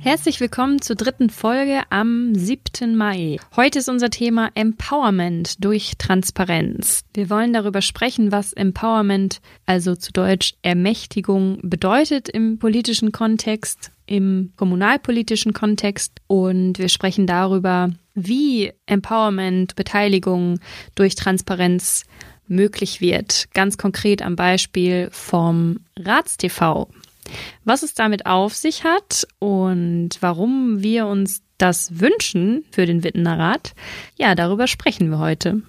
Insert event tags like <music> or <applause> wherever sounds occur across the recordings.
Herzlich willkommen zur dritten Folge am 7. Mai. Heute ist unser Thema Empowerment durch Transparenz. Wir wollen darüber sprechen, was Empowerment, also zu Deutsch Ermächtigung, bedeutet im politischen Kontext, im kommunalpolitischen Kontext und wir sprechen darüber, wie Empowerment, Beteiligung durch Transparenz möglich wird. Ganz konkret am Beispiel vom Ratstv. Was es damit auf sich hat und warum wir uns das wünschen für den Wittener Rat, ja, darüber sprechen wir heute.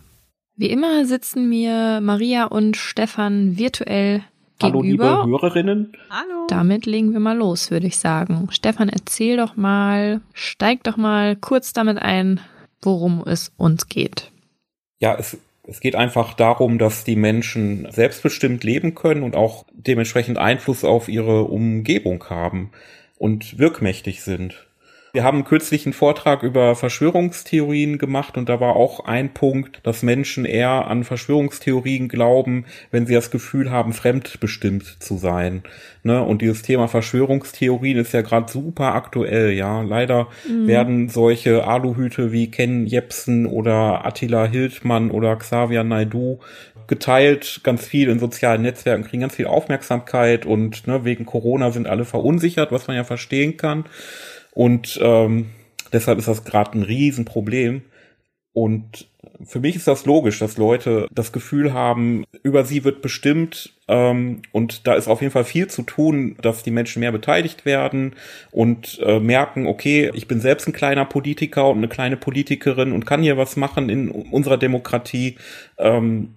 Wie immer sitzen mir Maria und Stefan virtuell Hallo, gegenüber. liebe Hörerinnen. Hallo. Damit legen wir mal los, würde ich sagen. Stefan, erzähl doch mal, steig doch mal kurz damit ein, worum es uns geht. Ja, es es geht einfach darum, dass die Menschen selbstbestimmt leben können und auch dementsprechend Einfluss auf ihre Umgebung haben und wirkmächtig sind. Wir haben kürzlich einen Vortrag über Verschwörungstheorien gemacht und da war auch ein Punkt, dass Menschen eher an Verschwörungstheorien glauben, wenn sie das Gefühl haben, fremdbestimmt zu sein. Ne? Und dieses Thema Verschwörungstheorien ist ja gerade super aktuell, ja. Leider mhm. werden solche Aluhüte wie Ken Jepsen oder Attila Hildmann oder Xavier Naidu geteilt, ganz viel in sozialen Netzwerken, kriegen ganz viel Aufmerksamkeit und ne, wegen Corona sind alle verunsichert, was man ja verstehen kann. Und ähm, deshalb ist das gerade ein Riesenproblem. Und für mich ist das logisch, dass Leute das Gefühl haben, über sie wird bestimmt ähm, und da ist auf jeden Fall viel zu tun, dass die Menschen mehr beteiligt werden und äh, merken, okay, ich bin selbst ein kleiner Politiker und eine kleine Politikerin und kann hier was machen in unserer Demokratie. Ähm,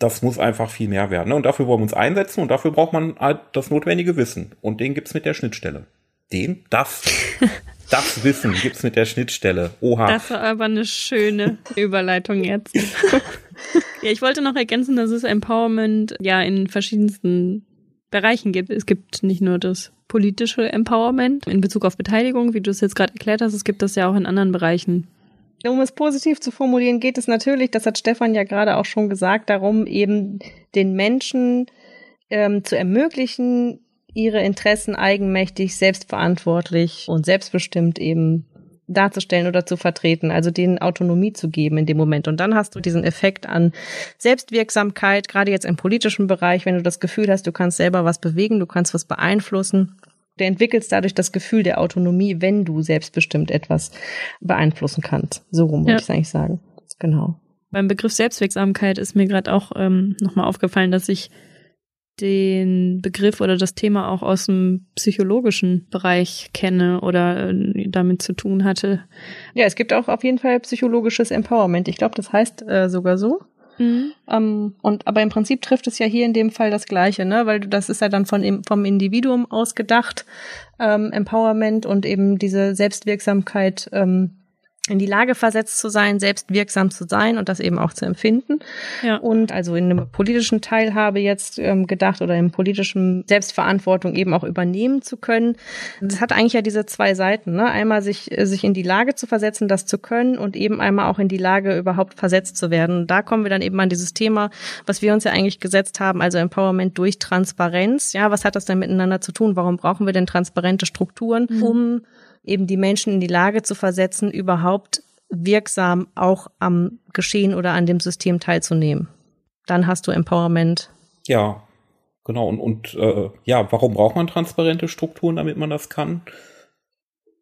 das muss einfach viel mehr werden. Ne? Und dafür wollen wir uns einsetzen und dafür braucht man halt das notwendige Wissen. Und den gibt's mit der Schnittstelle. Den? Das? Das <laughs> Wissen gibt's mit der Schnittstelle. Oha. Das war aber eine schöne Überleitung jetzt. <laughs> ja, ich wollte noch ergänzen, dass es Empowerment ja in verschiedensten Bereichen gibt. Es gibt nicht nur das politische Empowerment in Bezug auf Beteiligung, wie du es jetzt gerade erklärt hast, es gibt das ja auch in anderen Bereichen. Um es positiv zu formulieren, geht es natürlich, das hat Stefan ja gerade auch schon gesagt, darum, eben den Menschen ähm, zu ermöglichen, ihre Interessen eigenmächtig, selbstverantwortlich und selbstbestimmt eben darzustellen oder zu vertreten, also denen Autonomie zu geben in dem Moment. Und dann hast du diesen Effekt an Selbstwirksamkeit, gerade jetzt im politischen Bereich, wenn du das Gefühl hast, du kannst selber was bewegen, du kannst was beeinflussen. Du entwickelst dadurch das Gefühl der Autonomie, wenn du selbstbestimmt etwas beeinflussen kannst. So rum ja. würde ich eigentlich sagen. Genau. Beim Begriff Selbstwirksamkeit ist mir gerade auch ähm, nochmal aufgefallen, dass ich den Begriff oder das Thema auch aus dem psychologischen Bereich kenne oder äh, damit zu tun hatte. Ja, es gibt auch auf jeden Fall psychologisches Empowerment. Ich glaube, das heißt äh, sogar so. Mhm. Ähm, und aber im Prinzip trifft es ja hier in dem Fall das Gleiche, ne? Weil das ist ja dann von vom Individuum ausgedacht, ähm, Empowerment und eben diese Selbstwirksamkeit ähm, in die Lage versetzt zu sein, selbst wirksam zu sein und das eben auch zu empfinden. Ja. Und also in einem politischen Teilhabe jetzt ähm, gedacht oder im politischen Selbstverantwortung eben auch übernehmen zu können. Das hat eigentlich ja diese zwei Seiten. Ne? Einmal sich, äh, sich in die Lage zu versetzen, das zu können und eben einmal auch in die Lage überhaupt versetzt zu werden. Und da kommen wir dann eben an dieses Thema, was wir uns ja eigentlich gesetzt haben, also Empowerment durch Transparenz. Ja, was hat das denn miteinander zu tun? Warum brauchen wir denn transparente Strukturen, mhm. um eben die Menschen in die Lage zu versetzen, überhaupt wirksam auch am Geschehen oder an dem System teilzunehmen. Dann hast du Empowerment. Ja, genau. Und, und äh, ja, warum braucht man transparente Strukturen, damit man das kann?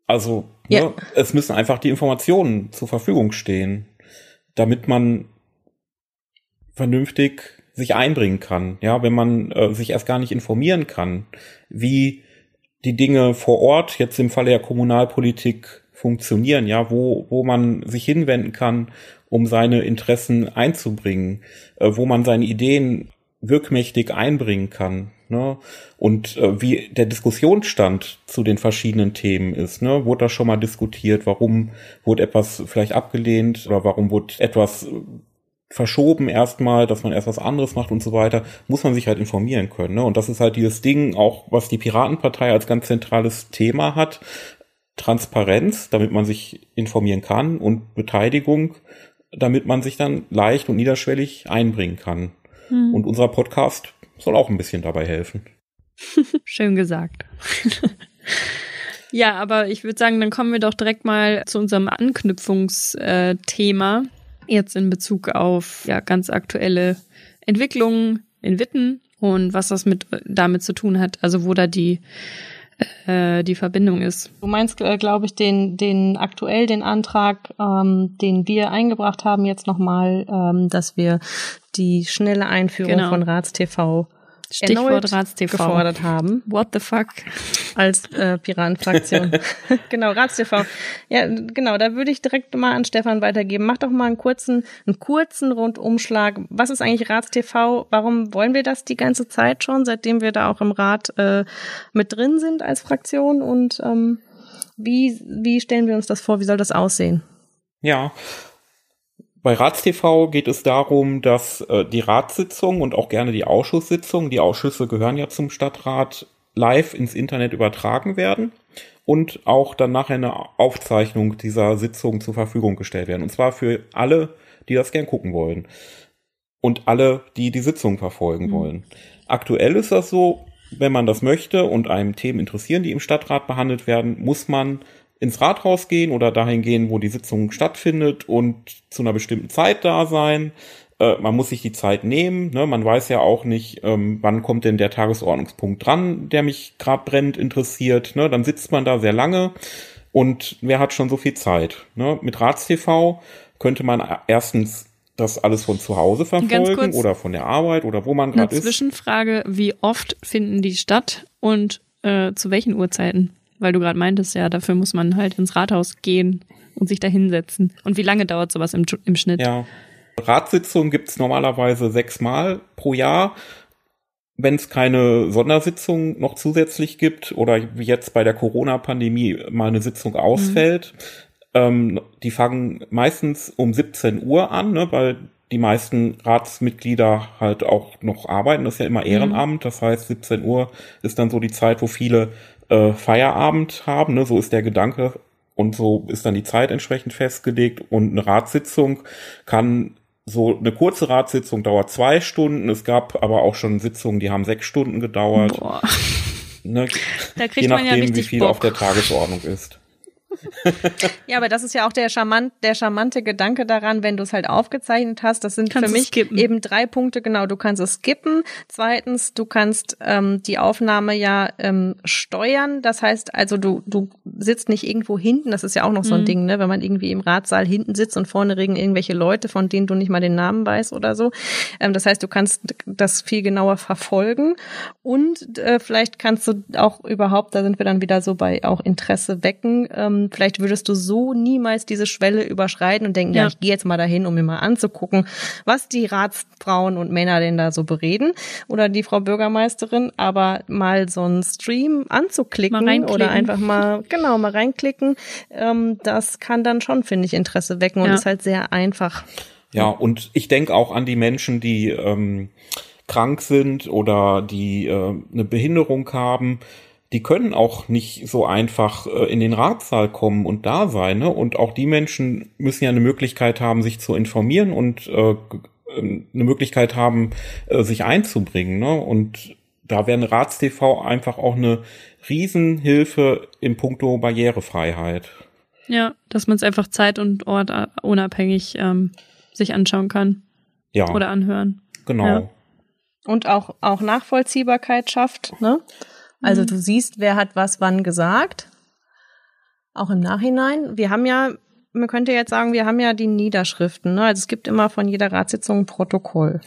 Also, ja. ne, es müssen einfach die Informationen zur Verfügung stehen, damit man vernünftig sich einbringen kann. Ja, wenn man äh, sich erst gar nicht informieren kann, wie die Dinge vor Ort, jetzt im Falle der Kommunalpolitik, funktionieren, ja, wo, wo man sich hinwenden kann, um seine Interessen einzubringen, äh, wo man seine Ideen wirkmächtig einbringen kann. Ne? Und äh, wie der Diskussionsstand zu den verschiedenen Themen ist. Ne? Wurde da schon mal diskutiert, warum wurde etwas vielleicht abgelehnt oder warum wurde etwas verschoben erstmal, dass man erst was anderes macht und so weiter, muss man sich halt informieren können. Ne? Und das ist halt dieses Ding, auch was die Piratenpartei als ganz zentrales Thema hat. Transparenz, damit man sich informieren kann und Beteiligung, damit man sich dann leicht und niederschwellig einbringen kann. Mhm. Und unser Podcast soll auch ein bisschen dabei helfen. <laughs> Schön gesagt. <laughs> ja, aber ich würde sagen, dann kommen wir doch direkt mal zu unserem Anknüpfungsthema. Jetzt in Bezug auf ja, ganz aktuelle Entwicklungen in Witten und was das mit damit zu tun hat, also wo da die äh, die Verbindung ist. Du meinst, äh, glaube ich, den, den aktuell den Antrag, ähm, den wir eingebracht haben, jetzt nochmal, ähm, dass wir die schnelle Einführung genau. von RatsTV Stichwort RatsTV gefordert haben. What the fuck? Als äh, Piratenfraktion. <laughs> genau, RatsTV. Ja, genau, da würde ich direkt mal an Stefan weitergeben. Mach doch mal einen kurzen, einen kurzen Rundumschlag. Was ist eigentlich RatsTV? Warum wollen wir das die ganze Zeit schon, seitdem wir da auch im Rat äh, mit drin sind als Fraktion? Und ähm, wie, wie stellen wir uns das vor? Wie soll das aussehen? Ja, bei RatsTV geht es darum, dass äh, die Ratssitzung und auch gerne die Ausschusssitzung, die Ausschüsse gehören ja zum Stadtrat, live ins Internet übertragen werden und auch dann nachher eine Aufzeichnung dieser Sitzung zur Verfügung gestellt werden. Und zwar für alle, die das gern gucken wollen. Und alle, die die Sitzung verfolgen mhm. wollen. Aktuell ist das so, wenn man das möchte und einem Themen interessieren, die im Stadtrat behandelt werden, muss man ins Rathaus gehen oder dahin gehen, wo die Sitzung stattfindet und zu einer bestimmten Zeit da sein. Äh, man muss sich die Zeit nehmen. Ne? Man weiß ja auch nicht, ähm, wann kommt denn der Tagesordnungspunkt dran, der mich gerade brennend interessiert. Ne? Dann sitzt man da sehr lange und wer hat schon so viel Zeit? Ne? Mit RatsTV könnte man erstens das alles von zu Hause verfolgen oder von der Arbeit oder wo man gerade ist. Zwischenfrage, wie oft finden die statt und äh, zu welchen Uhrzeiten? Weil du gerade meintest, ja, dafür muss man halt ins Rathaus gehen und sich da hinsetzen. Und wie lange dauert sowas im, im Schnitt? Ja. Ratssitzungen gibt's normalerweise sechsmal pro Jahr. Wenn es keine Sondersitzung noch zusätzlich gibt oder wie jetzt bei der Corona-Pandemie mal eine Sitzung ausfällt, mhm. ähm, die fangen meistens um 17 Uhr an, ne, weil die meisten Ratsmitglieder halt auch noch arbeiten. Das ist ja immer mhm. Ehrenamt. Das heißt, 17 Uhr ist dann so die Zeit, wo viele äh, Feierabend haben. Ne? So ist der Gedanke und so ist dann die Zeit entsprechend festgelegt. Und eine Ratssitzung kann so eine kurze Ratssitzung dauert zwei Stunden. Es gab aber auch schon Sitzungen, die haben sechs Stunden gedauert. Boah. Ne? Da kriegt Je nachdem, ja wie viel Bock. auf der Tagesordnung ist ja, aber das ist ja auch der, charmant, der charmante Gedanke daran, wenn du es halt aufgezeichnet hast. Das sind kannst für mich eben drei Punkte. Genau, du kannst es skippen. Zweitens, du kannst ähm, die Aufnahme ja ähm, steuern. Das heißt also, du, du sitzt nicht irgendwo hinten. Das ist ja auch noch so ein mhm. Ding, ne? wenn man irgendwie im Ratssaal hinten sitzt und vorne regen irgendwelche Leute, von denen du nicht mal den Namen weißt oder so. Ähm, das heißt, du kannst das viel genauer verfolgen und äh, vielleicht kannst du auch überhaupt, da sind wir dann wieder so bei auch Interesse wecken, ähm, vielleicht würdest du so niemals diese Schwelle überschreiten und denken, ja, ja ich gehe jetzt mal dahin, um mir mal anzugucken, was die Ratsfrauen und Männer denn da so bereden oder die Frau Bürgermeisterin, aber mal so einen Stream anzuklicken oder einfach mal, genau, mal reinklicken, ähm, das kann dann schon, finde ich, Interesse wecken und ja. ist halt sehr einfach. Ja, und ich denke auch an die Menschen, die ähm, krank sind oder die äh, eine Behinderung haben, die können auch nicht so einfach äh, in den Ratssaal kommen und da sein. Ne? Und auch die Menschen müssen ja eine Möglichkeit haben, sich zu informieren und äh, ähm, eine Möglichkeit haben, äh, sich einzubringen. Ne? Und da wäre eine RatsTV einfach auch eine Riesenhilfe im Puncto Barrierefreiheit. Ja, dass man es einfach zeit- und Ort äh, unabhängig ähm, sich anschauen kann. Ja. Oder anhören. Genau. Ja. Und auch, auch Nachvollziehbarkeit schafft, ne? Also mhm. du siehst, wer hat was wann gesagt. Auch im Nachhinein. Wir haben ja, man könnte jetzt sagen, wir haben ja die Niederschriften. Ne? Also es gibt immer von jeder Ratssitzung ein Protokoll.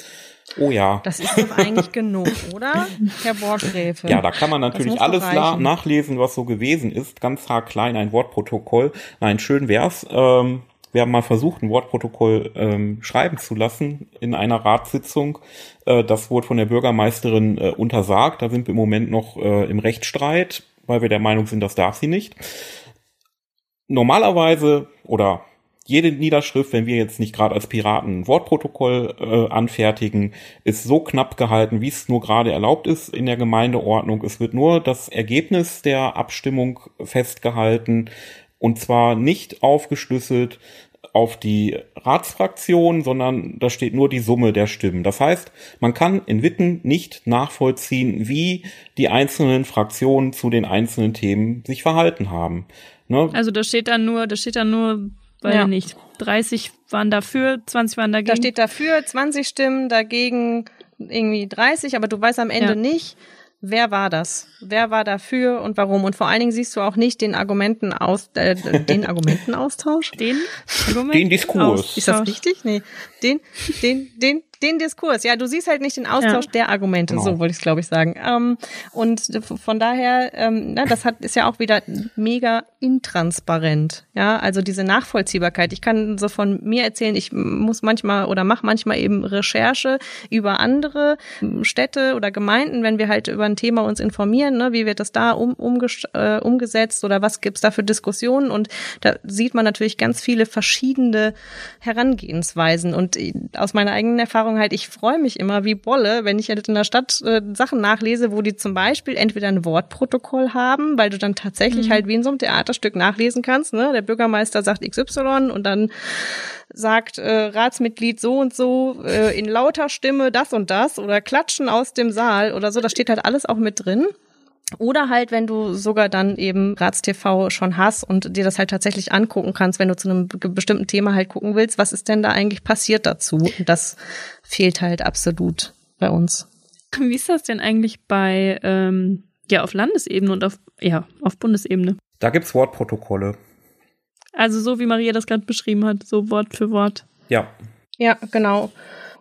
Oh ja. Das ist doch eigentlich <laughs> genug, oder? Herr Wortgräfe. Ja, da kann man natürlich alles nachlesen, was so gewesen ist. Ganz haarklein ein Wortprotokoll. Nein, schön wär's. Ähm, wir haben mal versucht, ein Wortprotokoll ähm, schreiben zu lassen in einer Ratssitzung. Äh, das wurde von der Bürgermeisterin äh, untersagt. Da sind wir im Moment noch äh, im Rechtsstreit, weil wir der Meinung sind, das darf sie nicht. Normalerweise oder jede Niederschrift, wenn wir jetzt nicht gerade als Piraten ein Wortprotokoll äh, anfertigen, ist so knapp gehalten, wie es nur gerade erlaubt ist in der Gemeindeordnung. Es wird nur das Ergebnis der Abstimmung festgehalten und zwar nicht aufgeschlüsselt auf die Ratsfraktion, sondern da steht nur die Summe der Stimmen. Das heißt, man kann in Witten nicht nachvollziehen, wie die einzelnen Fraktionen zu den einzelnen Themen sich verhalten haben. Ne? Also da steht dann nur, da steht dann nur, weil ja. nicht, 30 waren dafür, 20 waren dagegen. Da steht dafür, 20 Stimmen, dagegen irgendwie 30, aber du weißt am Ende ja. nicht, wer war das? Wer war dafür und warum? Und vor allen Dingen siehst du auch nicht den Argumenten aus, äh, den Argumentenaustausch? Den Argumenten Den Diskurs. Ist das richtig? Nee. Den, den, den, den Diskurs. Ja, du siehst halt nicht den Austausch ja. der Argumente, genau. so wollte ich es, glaube ich, sagen. Ähm, und von daher, ähm, na, das hat, ist ja auch wieder mega intransparent. Ja, also diese Nachvollziehbarkeit. Ich kann so von mir erzählen, ich muss manchmal oder mache manchmal eben Recherche über andere Städte oder Gemeinden, wenn wir halt über ein Thema uns informieren, ne, wie wird das da um, äh, umgesetzt oder was gibt's da für Diskussionen und da sieht man natürlich ganz viele verschiedene Herangehensweisen und äh, aus meiner eigenen Erfahrung Erfahrung halt, ich freue mich immer wie Bolle, wenn ich halt in der Stadt äh, Sachen nachlese, wo die zum Beispiel entweder ein Wortprotokoll haben, weil du dann tatsächlich mhm. halt wie in so einem Theaterstück nachlesen kannst. Ne? Der Bürgermeister sagt XY und dann sagt äh, Ratsmitglied so und so äh, in lauter Stimme das und das oder klatschen aus dem Saal oder so. Das steht halt alles auch mit drin. Oder halt, wenn du sogar dann eben RatsTV schon hast und dir das halt tatsächlich angucken kannst, wenn du zu einem bestimmten Thema halt gucken willst, was ist denn da eigentlich passiert dazu? Und das fehlt halt absolut bei uns. Wie ist das denn eigentlich bei, ähm, ja, auf Landesebene und auf, ja, auf Bundesebene? Da gibt's Wortprotokolle. Also so wie Maria das gerade beschrieben hat, so Wort für Wort. Ja. Ja, genau.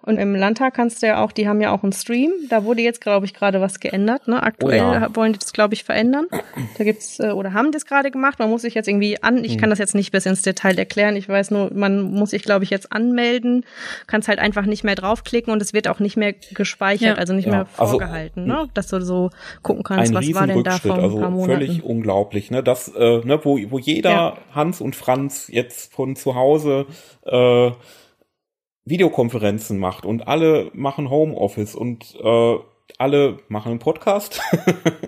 Und im Landtag kannst du ja auch, die haben ja auch einen Stream. Da wurde jetzt, glaube ich, gerade was geändert. Ne? Aktuell oh ja. wollen die das, glaube ich, verändern. Da gibt's äh, oder haben das gerade gemacht. Man muss sich jetzt irgendwie an. Ich hm. kann das jetzt nicht bis ins Detail erklären. Ich weiß nur, man muss sich, glaube ich, jetzt anmelden. Kannst halt einfach nicht mehr draufklicken und es wird auch nicht mehr gespeichert, ja. also nicht ja. mehr also, vorgehalten, also, ne? Dass du so gucken kannst, was war denn da vor ein also paar Monaten. Völlig unglaublich, ne? Das, äh, ne, wo, wo jeder Hans und Franz jetzt von zu Hause äh, Videokonferenzen macht und alle machen Homeoffice und äh, alle machen einen Podcast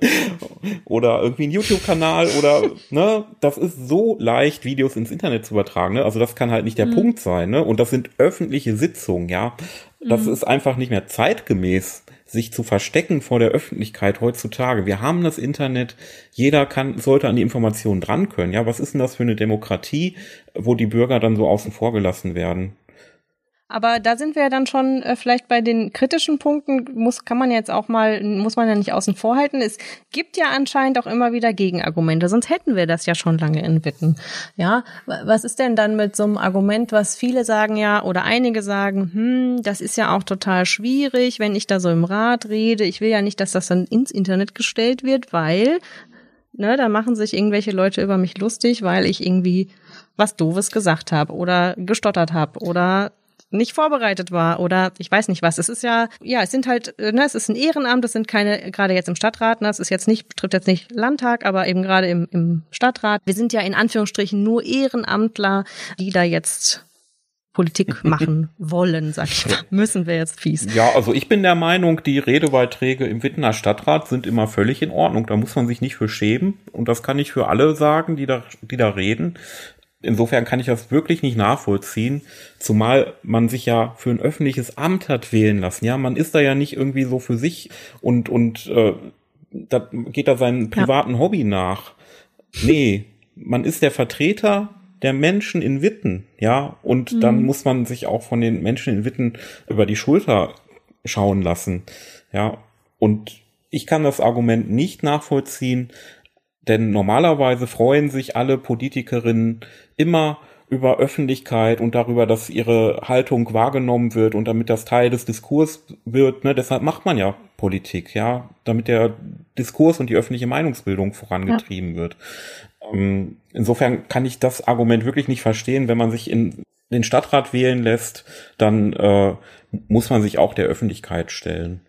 <laughs> oder irgendwie einen YouTube-Kanal oder <laughs> ne, das ist so leicht, Videos ins Internet zu übertragen. Ne? Also das kann halt nicht der mhm. Punkt sein. Ne? Und das sind öffentliche Sitzungen, ja. Das mhm. ist einfach nicht mehr zeitgemäß, sich zu verstecken vor der Öffentlichkeit heutzutage. Wir haben das Internet, jeder kann, sollte an die Informationen dran können. Ja, was ist denn das für eine Demokratie, wo die Bürger dann so außen vor gelassen werden? Aber da sind wir ja dann schon äh, vielleicht bei den kritischen Punkten, muss, kann man jetzt auch mal, muss man ja nicht außen vor halten. Es gibt ja anscheinend auch immer wieder Gegenargumente, sonst hätten wir das ja schon lange in Witten. Ja, was ist denn dann mit so einem Argument, was viele sagen ja, oder einige sagen, hm, das ist ja auch total schwierig, wenn ich da so im Rat rede. Ich will ja nicht, dass das dann ins Internet gestellt wird, weil, ne, da machen sich irgendwelche Leute über mich lustig, weil ich irgendwie was Doofes gesagt habe oder gestottert habe oder nicht vorbereitet war oder ich weiß nicht was. Es ist ja, ja, es sind halt, äh, ne, es ist ein Ehrenamt, es sind keine, gerade jetzt im Stadtrat, ne, es ist jetzt nicht, betrifft jetzt nicht Landtag, aber eben gerade im, im Stadtrat. Wir sind ja in Anführungsstrichen nur Ehrenamtler, die da jetzt Politik <laughs> machen wollen, sag ich mal. Müssen wir jetzt fies. Ja, also ich bin der Meinung, die Redebeiträge im Wittener Stadtrat sind immer völlig in Ordnung. Da muss man sich nicht für schämen. Und das kann ich für alle sagen, die da, die da reden insofern kann ich das wirklich nicht nachvollziehen, zumal man sich ja für ein öffentliches Amt hat wählen lassen. Ja, man ist da ja nicht irgendwie so für sich und und äh, da geht da seinen privaten ja. Hobby nach. Nee, man ist der Vertreter der Menschen in Witten, ja, und mhm. dann muss man sich auch von den Menschen in Witten über die Schulter schauen lassen, ja. Und ich kann das Argument nicht nachvollziehen, denn normalerweise freuen sich alle Politikerinnen immer über Öffentlichkeit und darüber, dass ihre Haltung wahrgenommen wird und damit das Teil des Diskurs wird. Ne? Deshalb macht man ja Politik, ja, damit der Diskurs und die öffentliche Meinungsbildung vorangetrieben ja. wird. Ähm, insofern kann ich das Argument wirklich nicht verstehen. Wenn man sich in den Stadtrat wählen lässt, dann äh, muss man sich auch der Öffentlichkeit stellen.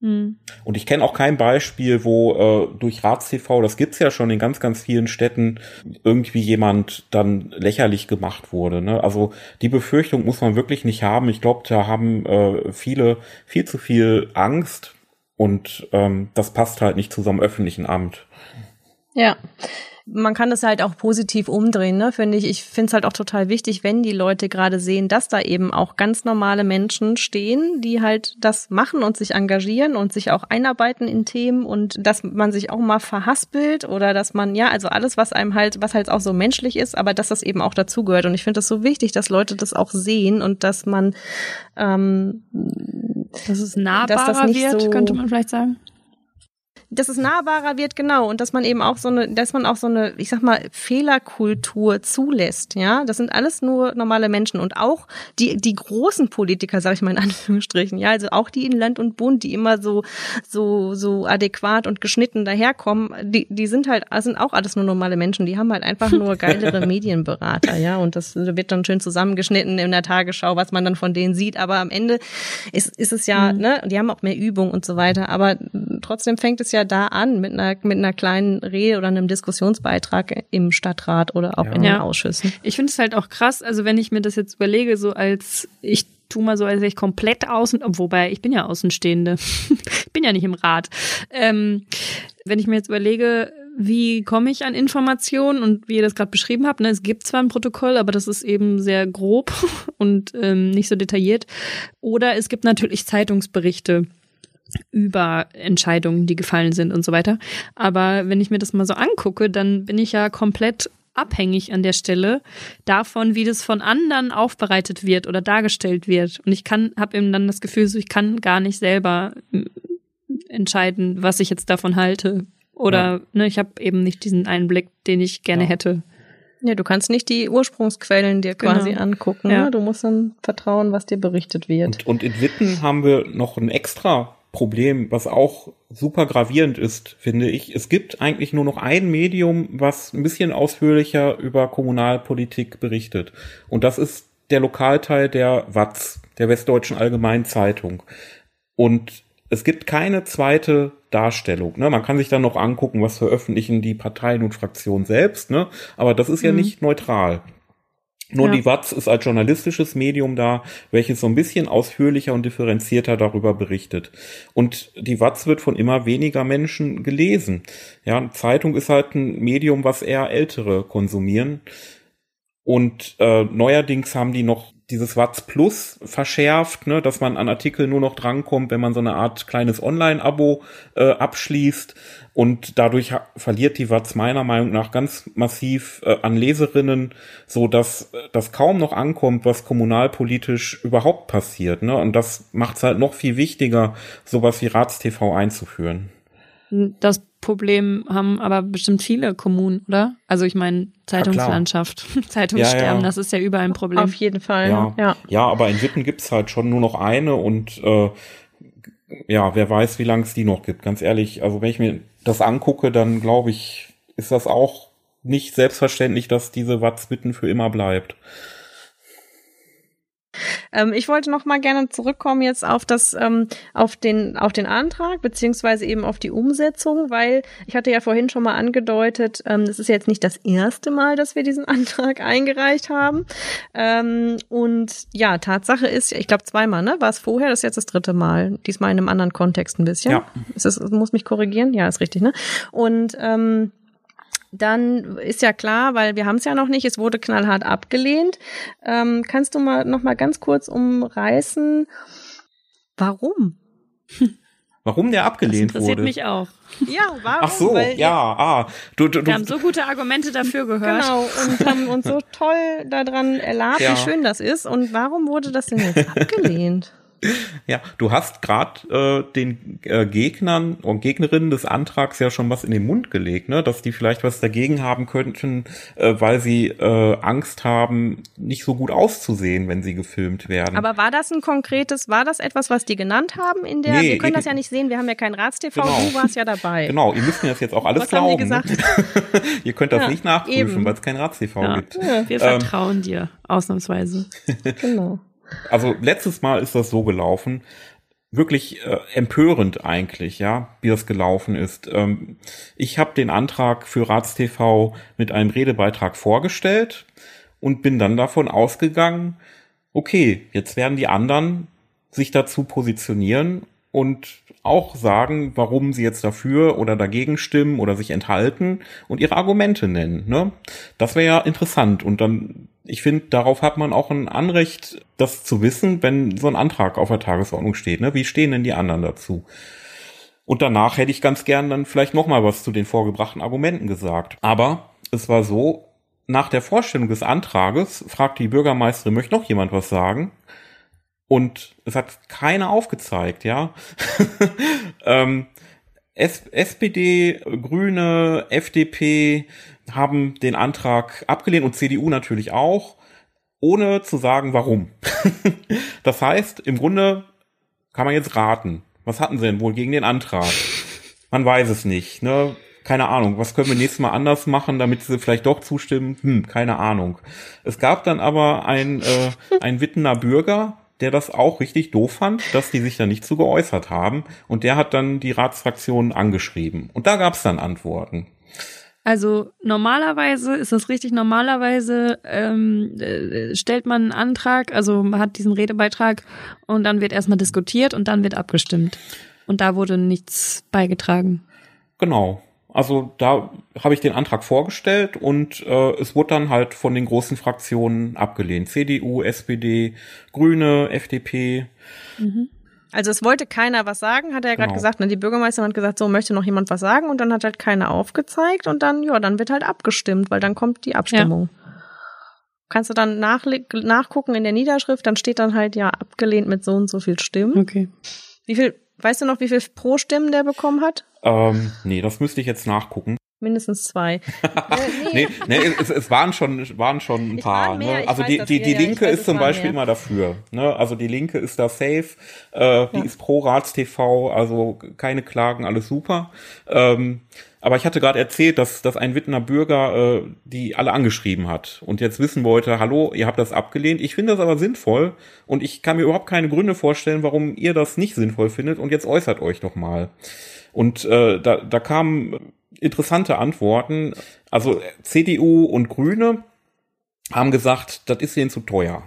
Mhm. Und ich kenne auch kein Beispiel, wo äh, durch RatsTV, das gibt's ja schon in ganz, ganz vielen Städten, irgendwie jemand dann lächerlich gemacht wurde. Ne? Also die Befürchtung muss man wirklich nicht haben. Ich glaube, da haben äh, viele viel zu viel Angst und ähm, das passt halt nicht zu so einem öffentlichen Amt. Ja. Man kann das halt auch positiv umdrehen, ne, finde ich. Ich finde es halt auch total wichtig, wenn die Leute gerade sehen, dass da eben auch ganz normale Menschen stehen, die halt das machen und sich engagieren und sich auch einarbeiten in Themen und dass man sich auch mal verhaspelt oder dass man, ja, also alles, was einem halt, was halt auch so menschlich ist, aber dass das eben auch dazugehört. Und ich finde das so wichtig, dass Leute das auch sehen und dass man ähm, dass es nahbarer dass das wird, so könnte man vielleicht sagen dass es nahbarer wird, genau, und dass man eben auch so eine, dass man auch so eine, ich sag mal, Fehlerkultur zulässt, ja. Das sind alles nur normale Menschen. Und auch die, die großen Politiker, sage ich mal in <laughs> Anführungsstrichen, ja, also auch die in Land und Bund, die immer so, so, so adäquat und geschnitten daherkommen, die, die sind halt, sind auch alles nur normale Menschen, die haben halt einfach nur <laughs> geilere Medienberater, ja, und das wird dann schön zusammengeschnitten in der Tagesschau, was man dann von denen sieht, aber am Ende ist, ist es ja, mhm. ne, die haben auch mehr Übung und so weiter, aber trotzdem fängt es ja ja da an mit einer, mit einer kleinen Rede oder einem Diskussionsbeitrag im Stadtrat oder auch ja. in den Ausschüssen. Ich finde es halt auch krass, also wenn ich mir das jetzt überlege, so als ich tu mal so, als wäre ich komplett außen, wobei ich bin ja Außenstehende, <laughs> ich bin ja nicht im Rat. Ähm, wenn ich mir jetzt überlege, wie komme ich an Informationen und wie ihr das gerade beschrieben habt, ne, es gibt zwar ein Protokoll, aber das ist eben sehr grob <laughs> und ähm, nicht so detailliert. Oder es gibt natürlich Zeitungsberichte über Entscheidungen, die gefallen sind und so weiter. Aber wenn ich mir das mal so angucke, dann bin ich ja komplett abhängig an der Stelle davon, wie das von anderen aufbereitet wird oder dargestellt wird. Und ich kann, habe eben dann das Gefühl, so ich kann gar nicht selber äh, entscheiden, was ich jetzt davon halte. Oder ja. ne, ich habe eben nicht diesen Einblick, den ich gerne ja. hätte. Ja, du kannst nicht die Ursprungsquellen dir quasi genau. angucken. Ja. Ne? Du musst dann vertrauen, was dir berichtet wird. Und, und in Witten haben wir noch ein extra Problem, was auch super gravierend ist, finde ich. Es gibt eigentlich nur noch ein Medium, was ein bisschen ausführlicher über Kommunalpolitik berichtet. Und das ist der Lokalteil der WAZ, der Westdeutschen Allgemeinen Zeitung. Und es gibt keine zweite Darstellung. Ne? Man kann sich dann noch angucken, was veröffentlichen die Parteien und Fraktionen selbst, ne? aber das ist ja mhm. nicht neutral. Nur ja. die Watz ist als journalistisches Medium da, welches so ein bisschen ausführlicher und differenzierter darüber berichtet. Und die Watz wird von immer weniger Menschen gelesen. Ja, Zeitung ist halt ein Medium, was eher Ältere konsumieren. Und äh, neuerdings haben die noch dieses Watz Plus verschärft, ne, dass man an Artikel nur noch drankommt, wenn man so eine Art kleines Online-Abo äh, abschließt. Und dadurch verliert die Watz meiner Meinung nach ganz massiv äh, an Leserinnen, so dass äh, das kaum noch ankommt, was kommunalpolitisch überhaupt passiert. Ne? Und das macht es halt noch viel wichtiger, sowas wie Ratstv einzuführen. Das Problem haben aber bestimmt viele Kommunen, oder? Also ich meine, Zeitungslandschaft, <laughs> Zeitungssterben, ja, ja. das ist ja überall ein Problem. Auf jeden Fall. Ja, ja. ja aber in Witten gibt's halt schon nur noch eine und äh, ja, wer weiß, wie lange es die noch gibt. Ganz ehrlich, also wenn ich mir das angucke, dann glaube ich, ist das auch nicht selbstverständlich, dass diese Watz Witten für immer bleibt. Ähm, ich wollte noch mal gerne zurückkommen jetzt auf das, ähm, auf den, auf den Antrag beziehungsweise eben auf die Umsetzung, weil ich hatte ja vorhin schon mal angedeutet, ähm, das ist jetzt nicht das erste Mal, dass wir diesen <laughs> Antrag eingereicht haben. Ähm, und ja, Tatsache ist, ich glaube zweimal, ne? War es vorher? Das ist jetzt das dritte Mal. Diesmal in einem anderen Kontext ein bisschen. Ja. Ist das, muss mich korrigieren? Ja, ist richtig, ne? Und ähm, dann ist ja klar, weil wir haben es ja noch nicht, es wurde knallhart abgelehnt. Ähm, kannst du mal noch mal ganz kurz umreißen, warum? <laughs> Warum der abgelehnt das interessiert wurde? mich auch. Ja, warum? Ach so, Weil ja, ah. Du, du, du, wir haben so gute Argumente dafür gehört. Genau, und haben uns so toll daran erlabt, ja. wie schön das ist. Und warum wurde das denn jetzt <laughs> abgelehnt? Ja, du hast gerade äh, den äh, Gegnern und Gegnerinnen des Antrags ja schon was in den Mund gelegt, ne? dass die vielleicht was dagegen haben könnten, äh, weil sie äh, Angst haben, nicht so gut auszusehen, wenn sie gefilmt werden. Aber war das ein konkretes, war das etwas, was die genannt haben in der? Nee, wir können das ja nicht sehen, wir haben ja kein Ratstv, genau. du warst ja dabei. <laughs> Genau, ihr müsst mir das jetzt auch alles was glauben. Haben die gesagt? <laughs> ihr könnt das ja, nicht nachprüfen, weil es kein Ratstv ja. gibt. Ja. Wir ähm, vertrauen dir, ausnahmsweise. genau. Also letztes Mal ist das so gelaufen, wirklich äh, empörend eigentlich, ja, wie das gelaufen ist. Ähm, ich habe den Antrag für RatsTV mit einem Redebeitrag vorgestellt und bin dann davon ausgegangen, okay, jetzt werden die anderen sich dazu positionieren und auch sagen, warum sie jetzt dafür oder dagegen stimmen oder sich enthalten und ihre Argumente nennen. Ne? Das wäre ja interessant. Und dann, ich finde, darauf hat man auch ein Anrecht, das zu wissen, wenn so ein Antrag auf der Tagesordnung steht. Ne? Wie stehen denn die anderen dazu? Und danach hätte ich ganz gern dann vielleicht noch mal was zu den vorgebrachten Argumenten gesagt. Aber es war so, nach der Vorstellung des Antrages fragte die Bürgermeisterin, möchte noch jemand was sagen? Und es hat keiner aufgezeigt, ja. <laughs> ähm, SPD, Grüne, FDP haben den Antrag abgelehnt und CDU natürlich auch, ohne zu sagen, warum. <laughs> das heißt, im Grunde kann man jetzt raten. Was hatten sie denn wohl gegen den Antrag? Man weiß es nicht. Ne? Keine Ahnung. Was können wir nächstes Mal anders machen, damit sie vielleicht doch zustimmen? Hm, keine Ahnung. Es gab dann aber ein, äh, ein Wittener Bürger, der das auch richtig doof fand, dass die sich da nicht zu geäußert haben. Und der hat dann die Ratsfraktion angeschrieben. Und da gab es dann Antworten. Also normalerweise ist das richtig. Normalerweise ähm, äh, stellt man einen Antrag, also man hat diesen Redebeitrag und dann wird erstmal diskutiert und dann wird abgestimmt. Und da wurde nichts beigetragen. Genau. Also da habe ich den Antrag vorgestellt und äh, es wurde dann halt von den großen Fraktionen abgelehnt. CDU, SPD, Grüne, FDP. Mhm. Also es wollte keiner was sagen, hat er ja gerade genau. gesagt. Ne? Die Bürgermeisterin hat gesagt, so möchte noch jemand was sagen und dann hat halt keiner aufgezeigt und dann, ja, dann wird halt abgestimmt, weil dann kommt die Abstimmung. Ja. Kannst du dann nach, nachgucken in der Niederschrift, dann steht dann halt ja abgelehnt mit so und so viel Stimmen. Okay. Wie viel, weißt du noch, wie viel pro Stimmen der bekommen hat? Ähm, nee, das müsste ich jetzt nachgucken. Mindestens zwei. <laughs> äh, nee, nee, es, es, waren schon, waren schon ein paar. Mehr, ne? Also die, die, die Linke ist zum Beispiel mehr. immer dafür. Ne? Also die Linke ist da safe, äh, die ja. ist pro Ratstv, also keine Klagen, alles super. Ähm, aber ich hatte gerade erzählt, dass, dass ein Wittener Bürger äh, die alle angeschrieben hat und jetzt wissen wollte, hallo, ihr habt das abgelehnt. Ich finde das aber sinnvoll und ich kann mir überhaupt keine Gründe vorstellen, warum ihr das nicht sinnvoll findet und jetzt äußert euch doch mal. Und äh, da, da kamen interessante Antworten. Also CDU und Grüne haben gesagt, das ist ihnen zu teuer.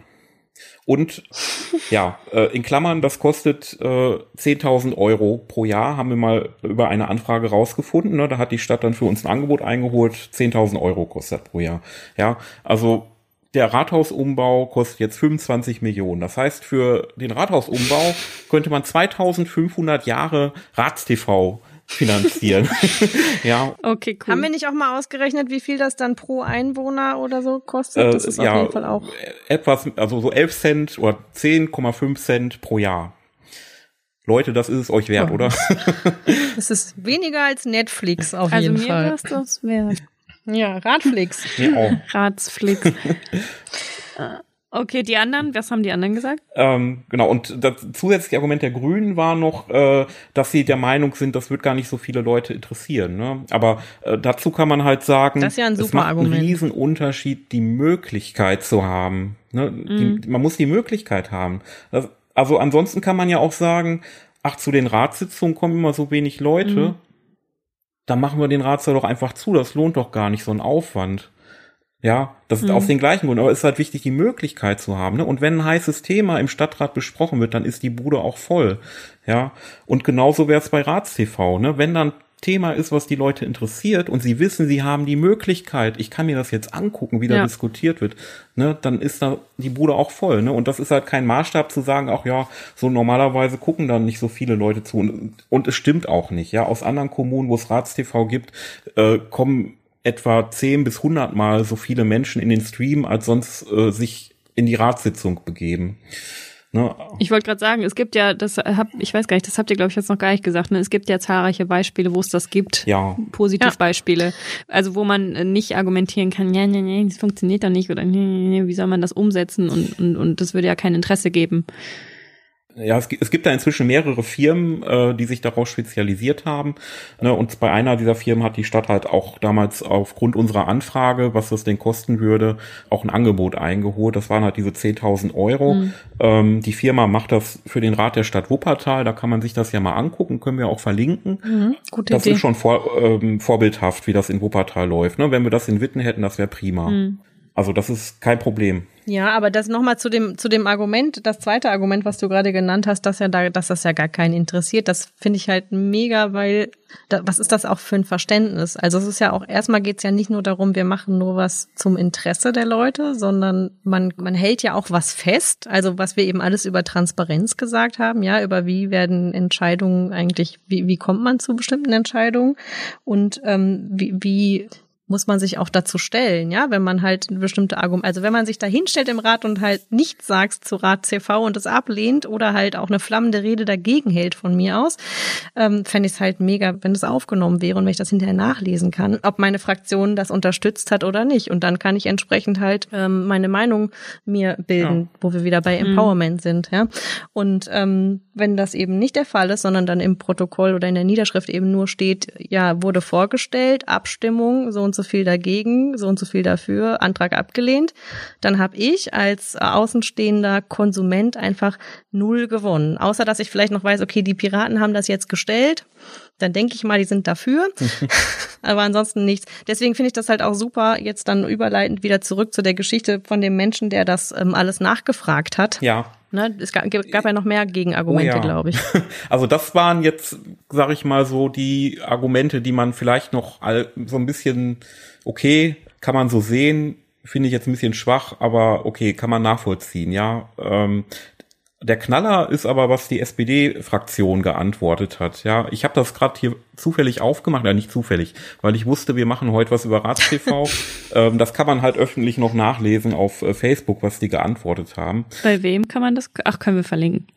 Und <laughs> ja, äh, in Klammern, das kostet äh, 10.000 Euro pro Jahr, haben wir mal über eine Anfrage rausgefunden. Ne? Da hat die Stadt dann für uns ein Angebot eingeholt, 10.000 Euro kostet pro Jahr. Ja, also der Rathausumbau kostet jetzt 25 Millionen. Das heißt, für den Rathausumbau könnte man 2500 Jahre Ratstv finanzieren. <laughs> ja. Okay, cool. Haben wir nicht auch mal ausgerechnet, wie viel das dann pro Einwohner oder so kostet? Das ist äh, ja, auf jeden Fall auch. Etwas, also so 11 Cent oder 10,5 Cent pro Jahr. Leute, das ist es euch wert, oh. oder? <laughs> das ist weniger als Netflix auf also jeden Fall. Also mir ist das wert. Ja, Radflix. Ja, auch. <laughs> Okay, die anderen, was haben die anderen gesagt? Ähm, genau, und das zusätzliche Argument der Grünen war noch, äh, dass sie der Meinung sind, das wird gar nicht so viele Leute interessieren. Ne? Aber äh, dazu kann man halt sagen, das ist ja ein super es macht Argument. einen riesen Unterschied, die Möglichkeit zu haben. Ne? Mhm. Die, man muss die Möglichkeit haben. Das, also ansonsten kann man ja auch sagen, ach, zu den Ratssitzungen kommen immer so wenig Leute. Mhm. Dann machen wir den Ratssaal doch einfach zu. Das lohnt doch gar nicht so einen Aufwand. Ja, das ist mhm. aus den gleichen Gründen. Aber es ist halt wichtig, die Möglichkeit zu haben. Ne? Und wenn ein heißes Thema im Stadtrat besprochen wird, dann ist die Bude auch voll. Ja, und genauso wäre es bei Ratstv. Ne? Wenn dann Thema ist, was die Leute interessiert und sie wissen, sie haben die Möglichkeit, ich kann mir das jetzt angucken, wie da ja. diskutiert wird, ne, dann ist da die Bude auch voll, ne? Und das ist halt kein Maßstab zu sagen, ach ja, so normalerweise gucken dann nicht so viele Leute zu. Und, und es stimmt auch nicht, ja. Aus anderen Kommunen, wo es Ratstv gibt, äh, kommen etwa 10 bis 100 Mal so viele Menschen in den Stream, als sonst äh, sich in die Ratssitzung begeben. Ne? Ich wollte gerade sagen, es gibt ja, das hab, ich weiß gar nicht, das habt ihr, glaube ich, jetzt noch gar nicht gesagt, ne? es gibt ja zahlreiche Beispiele, wo es das gibt. Ja. Positivbeispiele. Ja. Also wo man nicht argumentieren kann, ja, nee, nee, das funktioniert doch nicht oder nee, nee, wie soll man das umsetzen und, und, und das würde ja kein Interesse geben. Ja, es, es gibt da inzwischen mehrere Firmen, äh, die sich darauf spezialisiert haben. Ne, und bei einer dieser Firmen hat die Stadt halt auch damals aufgrund unserer Anfrage, was das denn kosten würde, auch ein Angebot eingeholt. Das waren halt diese 10.000 Euro. Mhm. Ähm, die Firma macht das für den Rat der Stadt Wuppertal. Da kann man sich das ja mal angucken, können wir auch verlinken. Mhm, gute das Idee. ist schon vor, ähm, vorbildhaft, wie das in Wuppertal läuft. Ne? Wenn wir das in Witten hätten, das wäre prima. Mhm. Also das ist kein Problem. Ja, aber das nochmal zu dem, zu dem Argument, das zweite Argument, was du gerade genannt hast, dass ja da, dass das ja gar keinen interessiert, das finde ich halt mega, weil da, was ist das auch für ein Verständnis? Also es ist ja auch, erstmal geht's ja nicht nur darum, wir machen nur was zum Interesse der Leute, sondern man, man hält ja auch was fest, also was wir eben alles über Transparenz gesagt haben, ja, über wie werden Entscheidungen eigentlich, wie, wie kommt man zu bestimmten Entscheidungen und ähm, wie, wie muss man sich auch dazu stellen, ja, wenn man halt bestimmte Argumente, also wenn man sich da hinstellt im Rat und halt nichts sagt zu Rat CV und es ablehnt oder halt auch eine flammende Rede dagegen hält von mir aus, ähm, fände ich es halt mega, wenn es aufgenommen wäre und wenn ich das hinterher nachlesen kann, ob meine Fraktion das unterstützt hat oder nicht. Und dann kann ich entsprechend halt ähm, meine Meinung mir bilden, ja. wo wir wieder bei mhm. Empowerment mhm. sind, ja. Und ähm, wenn das eben nicht der Fall ist, sondern dann im Protokoll oder in der Niederschrift eben nur steht, ja, wurde vorgestellt, Abstimmung, so und so so viel dagegen, so und so viel dafür, Antrag abgelehnt, dann habe ich als außenstehender Konsument einfach null gewonnen. Außer dass ich vielleicht noch weiß, okay, die Piraten haben das jetzt gestellt, dann denke ich mal, die sind dafür. <laughs> Aber ansonsten nichts. Deswegen finde ich das halt auch super, jetzt dann überleitend wieder zurück zu der Geschichte von dem Menschen, der das ähm, alles nachgefragt hat. Ja. Ne, es gab, gab ja noch mehr Gegenargumente, oh ja. glaube ich. <laughs> Also das waren jetzt, sage ich mal so, die Argumente, die man vielleicht noch so ein bisschen, okay, kann man so sehen, finde ich jetzt ein bisschen schwach, aber okay, kann man nachvollziehen, ja. Ähm, der Knaller ist aber, was die SPD-Fraktion geantwortet hat. Ja, ich habe das gerade hier zufällig aufgemacht, ja nicht zufällig, weil ich wusste, wir machen heute was über RatsTV. <laughs> ähm, das kann man halt öffentlich noch nachlesen auf äh, Facebook, was die geantwortet haben. Bei wem kann man das? Ach, können wir verlinken.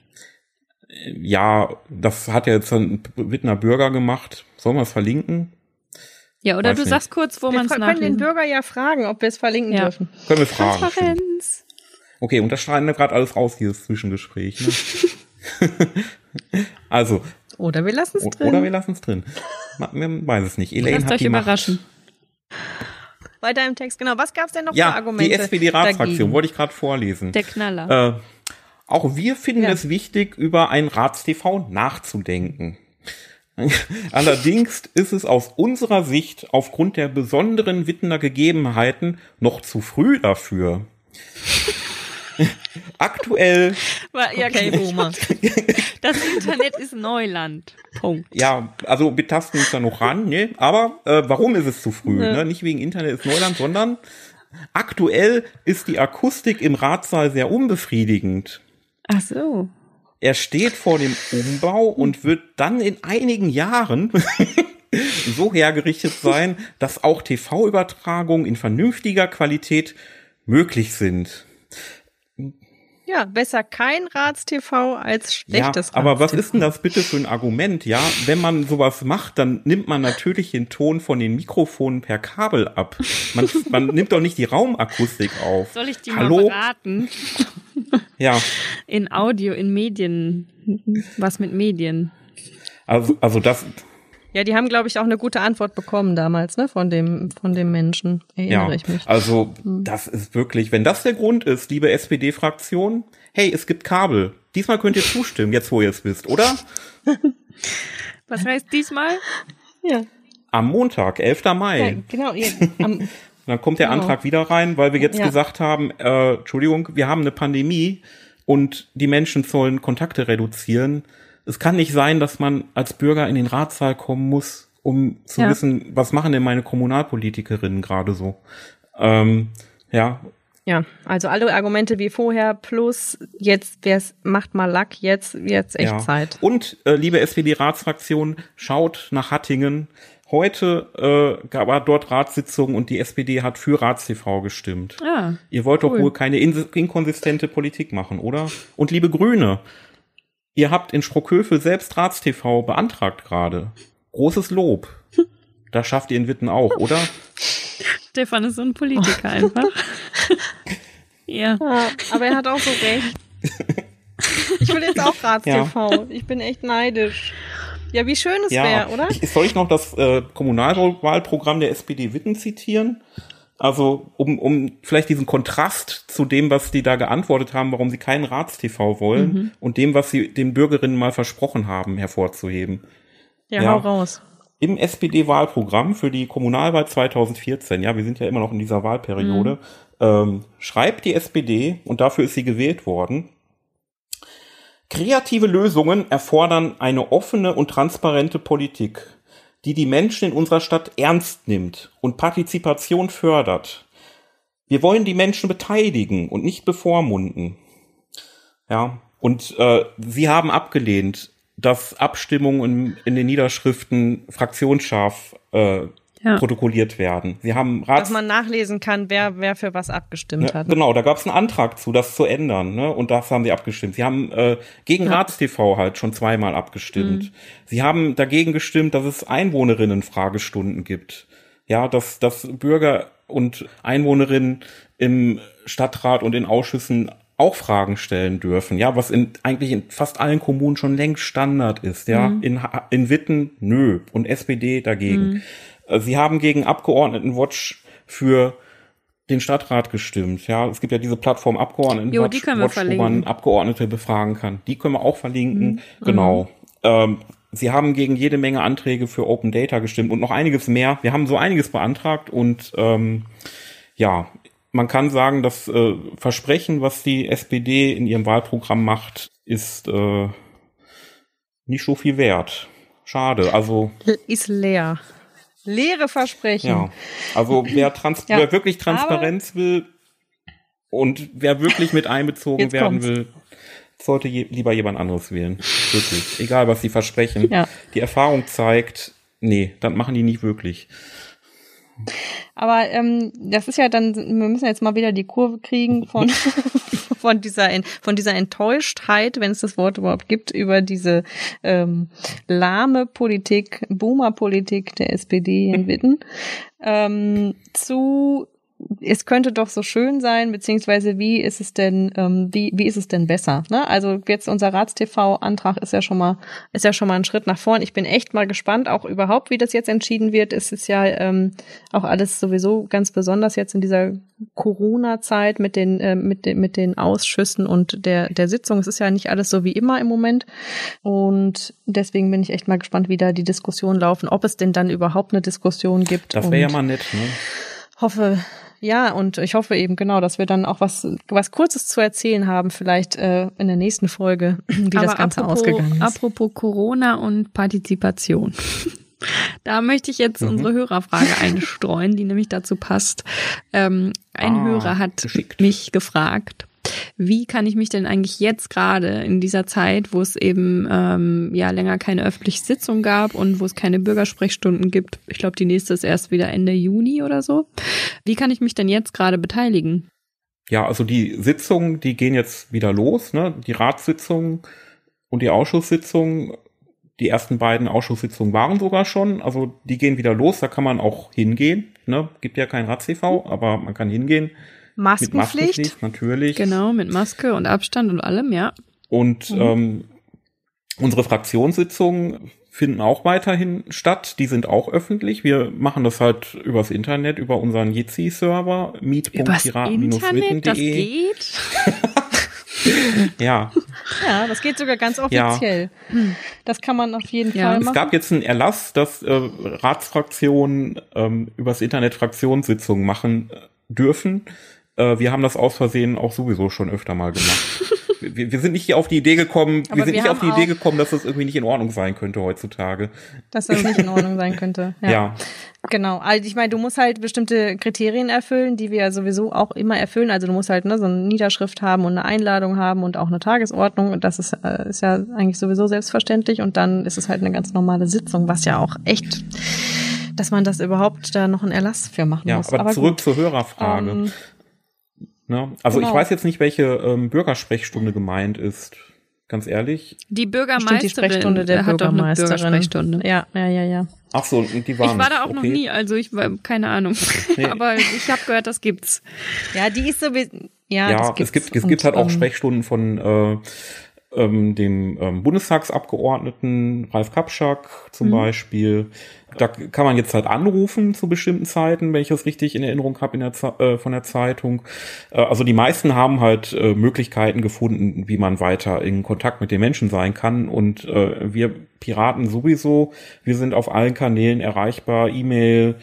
Äh, ja, das hat ja jetzt ein Wittner Bürger gemacht. Sollen wir es verlinken? Ja, oder Weiß du nicht. sagst kurz, wo man es nachlesen. Wir können den Bürger ja fragen, ob wir es verlinken ja. dürfen. Können wir fragen. Transparenz. Okay, und das schneiden wir gerade alles raus, dieses Zwischengespräch. Ne? <laughs> also. Oder wir lassen es drin. Oder wir lassen es drin. Man weiß es nicht. Elaine Lasst hat euch die überraschen. Weiter im Text, genau. Was gab es denn noch ja, für Argumente? Die SPD-Ratsfraktion wollte ich gerade vorlesen. Der Knaller. Äh, auch wir finden ja. es wichtig, über ein Ratstv nachzudenken. <laughs> Allerdings ist es aus unserer Sicht aufgrund der besonderen Wittener Gegebenheiten noch zu früh dafür. <laughs> Aktuell. Okay, Boomer. <laughs> Das Internet ist Neuland. Punkt. Ja, also wir tasten uns da noch ran, ne? Aber äh, warum ist es zu früh? Ja. Ne? Nicht wegen Internet ist Neuland, sondern aktuell ist die Akustik im Ratsaal sehr unbefriedigend. Ach so. Er steht vor dem Umbau und wird dann in einigen Jahren <laughs> so hergerichtet sein, dass auch TV-Übertragungen in vernünftiger Qualität möglich sind. Ja, besser kein Ratstv als schlechtes ja, aber was ist denn das bitte für ein Argument? Ja, wenn man sowas macht, dann nimmt man natürlich den Ton von den Mikrofonen per Kabel ab. Man, man nimmt doch nicht die Raumakustik auf. Soll ich die Hallo? mal beraten? ja. In Audio, in Medien. Was mit Medien? Also, also das, ja, die haben, glaube ich, auch eine gute Antwort bekommen damals, ne, von dem, von dem Menschen. Erinnere ja, ich mich. Also, hm. das ist wirklich, wenn das der Grund ist, liebe SPD-Fraktion, hey, es gibt Kabel. Diesmal könnt ihr zustimmen, jetzt wo ihr es wisst, oder? <laughs> Was heißt diesmal? Ja. Am Montag, 11. Mai. Ja, genau. Ja, am, <laughs> dann kommt der genau. Antrag wieder rein, weil wir jetzt ja. gesagt haben, äh, Entschuldigung, wir haben eine Pandemie und die Menschen sollen Kontakte reduzieren es kann nicht sein, dass man als Bürger in den Ratssaal kommen muss, um zu ja. wissen, was machen denn meine Kommunalpolitikerinnen gerade so. Ähm, ja. Ja, also alle Argumente wie vorher plus jetzt, wer es macht mal Lack, jetzt, jetzt echt ja. Zeit. Und äh, liebe SPD-Ratsfraktion, schaut nach Hattingen. Heute äh, gab es dort Ratssitzung und die SPD hat für RatsTV gestimmt. Ah, Ihr wollt cool. doch wohl keine in inkonsistente Politik machen, oder? Und liebe Grüne, Ihr habt in Sprockhövel selbst RatsTV beantragt gerade. Großes Lob. Das schafft ihr in Witten auch, oder? Stefan ist so ein Politiker einfach. <laughs> ja. ja. Aber er hat auch so recht. Ich will jetzt auch RatsTV. Ja. Ich bin echt neidisch. Ja, wie schön es ja. wäre, oder? Ich, soll ich noch das äh, Kommunalwahlprogramm der SPD Witten zitieren? Also, um, um vielleicht diesen Kontrast zu dem, was die da geantwortet haben, warum sie keinen Ratstv wollen mhm. und dem, was sie den Bürgerinnen mal versprochen haben, hervorzuheben. Ja, ja. hau raus. im SPD-Wahlprogramm für die Kommunalwahl 2014, ja, wir sind ja immer noch in dieser Wahlperiode, mhm. ähm, schreibt die SPD, und dafür ist sie gewählt worden, kreative Lösungen erfordern eine offene und transparente Politik, die die Menschen in unserer Stadt ernst nimmt und Partizipation fördert. Wir wollen die Menschen beteiligen und nicht bevormunden. Ja, und äh, sie haben abgelehnt, dass Abstimmungen in, den Niederschriften fraktionsscharf äh, ja. protokolliert werden. Sie haben Rats Dass man nachlesen kann, wer, wer für was abgestimmt ja, hat. Genau, da gab es einen Antrag zu, das zu ändern, ne? Und das haben sie abgestimmt. Sie haben äh, gegen ja. Ratstv halt schon zweimal abgestimmt. Mhm. Sie haben dagegen gestimmt, dass es Einwohnerinnen-Fragestunden gibt. Ja, dass, dass Bürger und Einwohnerinnen im Stadtrat und in Ausschüssen auch Fragen stellen dürfen, ja, was in, eigentlich in fast allen Kommunen schon längst Standard ist, ja. Mhm. In, in Witten, nö. Und SPD dagegen. Mhm. Äh, sie haben gegen Abgeordnetenwatch für den Stadtrat gestimmt, ja. Es gibt ja diese Plattform Abgeordnetenwatch, wo man Abgeordnete befragen kann. Die können wir auch verlinken. Mhm. Genau. Ähm, Sie haben gegen jede Menge Anträge für Open Data gestimmt und noch einiges mehr. Wir haben so einiges beantragt und ähm, ja, man kann sagen, das äh, Versprechen, was die SPD in ihrem Wahlprogramm macht, ist äh, nicht so viel wert. Schade. Also <laughs> ist leer. Leere Versprechen. Ja. Also <laughs> wer, trans ja, wer wirklich Transparenz will und wer wirklich mit einbezogen werden kommt's. will, sollte je, lieber jemand anderes wählen. Wirklich. Egal, was sie versprechen. Ja. Die Erfahrung zeigt, nee, das machen die nicht wirklich. Aber ähm, das ist ja dann, wir müssen jetzt mal wieder die Kurve kriegen von, <laughs> von, dieser, von dieser Enttäuschtheit, wenn es das Wort überhaupt gibt, über diese ähm, lahme Politik, Boomer-Politik der SPD in Witten, ähm, zu es könnte doch so schön sein, beziehungsweise wie ist es denn, ähm, wie, wie ist es denn besser? Ne? Also jetzt unser Ratstv-Antrag ist ja schon mal, ist ja schon mal ein Schritt nach vorn. Ich bin echt mal gespannt, auch überhaupt, wie das jetzt entschieden wird. Es ist ja ähm, auch alles sowieso ganz besonders jetzt in dieser Corona-Zeit mit den, äh, mit den, mit den Ausschüssen und der, der Sitzung. Es ist ja nicht alles so wie immer im Moment. Und deswegen bin ich echt mal gespannt, wie da die Diskussionen laufen, ob es denn dann überhaupt eine Diskussion gibt. Das wäre ja mal nett, ne? Hoffe, ja, und ich hoffe eben genau, dass wir dann auch was, was Kurzes zu erzählen haben, vielleicht äh, in der nächsten Folge, wie Aber das Ganze apropos, ausgegangen ist. Apropos Corona und Partizipation. <laughs> Da möchte ich jetzt mhm. unsere Hörerfrage einstreuen, die nämlich dazu passt. Ähm, ein ah, Hörer hat geschickt. mich gefragt, wie kann ich mich denn eigentlich jetzt gerade in dieser Zeit, wo es eben ähm, ja länger keine öffentliche Sitzung gab und wo es keine Bürgersprechstunden gibt, ich glaube, die nächste ist erst wieder Ende Juni oder so, wie kann ich mich denn jetzt gerade beteiligen? Ja, also die Sitzungen, die gehen jetzt wieder los, ne? Die Ratssitzungen und die Ausschusssitzungen. Die ersten beiden Ausschusssitzungen waren sogar schon, also die gehen wieder los, da kann man auch hingehen. Ne? Gibt ja kein Rat-CV, aber man kann hingehen. Maskenpflicht. Mit Maskenpflicht, natürlich. Genau, mit Maske und Abstand und allem, ja. Und mhm. ähm, unsere Fraktionssitzungen finden auch weiterhin statt. Die sind auch öffentlich. Wir machen das halt übers Internet, über unseren Jitsi-Server, meet.piraten-witten.de. Das geht? <laughs> ja. Ja, das geht sogar ganz offiziell. Ja. Das kann man auf jeden ja. Fall machen. Es gab jetzt einen Erlass, dass äh, Ratsfraktionen ähm, übers Internet Fraktionssitzungen machen äh, dürfen. Äh, wir haben das aus Versehen auch sowieso schon öfter mal gemacht. <laughs> wir, wir, sind nicht auf die Idee gekommen, Aber wir sind wir nicht auf die Idee gekommen, dass das irgendwie nicht in Ordnung sein könnte heutzutage. Dass das nicht in Ordnung sein könnte. <laughs> Ja. ja. Genau. Also ich meine, du musst halt bestimmte Kriterien erfüllen, die wir ja sowieso auch immer erfüllen. Also du musst halt ne, so eine Niederschrift haben und eine Einladung haben und auch eine Tagesordnung. Und das ist, äh, ist ja eigentlich sowieso selbstverständlich. Und dann ist es halt eine ganz normale Sitzung, was ja auch echt dass man das überhaupt da noch einen Erlass für machen ja, muss. Aber, aber zurück gut. zur Hörerfrage. Ähm, Ne? Also genau. ich weiß jetzt nicht, welche ähm, Bürgersprechstunde gemeint ist. Ganz ehrlich. Die Bürgermeisterin die Sprechstunde der hat Bürgermeisterin. Doch eine Bürgersprechstunde. Ja, ja, ja, ja. Ach so, die waren. Ich war da auch okay. noch nie, also ich war keine Ahnung. Nee. <laughs> Aber ich habe gehört, das gibt's. Ja, die ist so wie ja, ja es gibt es gibt halt auch ähm, Sprechstunden von äh, ähm, dem ähm, Bundestagsabgeordneten Ralf Kapschak zum mhm. Beispiel. Da kann man jetzt halt anrufen zu bestimmten Zeiten, wenn ich das richtig in Erinnerung habe äh, von der Zeitung. Äh, also die meisten haben halt äh, Möglichkeiten gefunden, wie man weiter in Kontakt mit den Menschen sein kann. Und äh, wir Piraten sowieso, wir sind auf allen Kanälen erreichbar, E-Mail,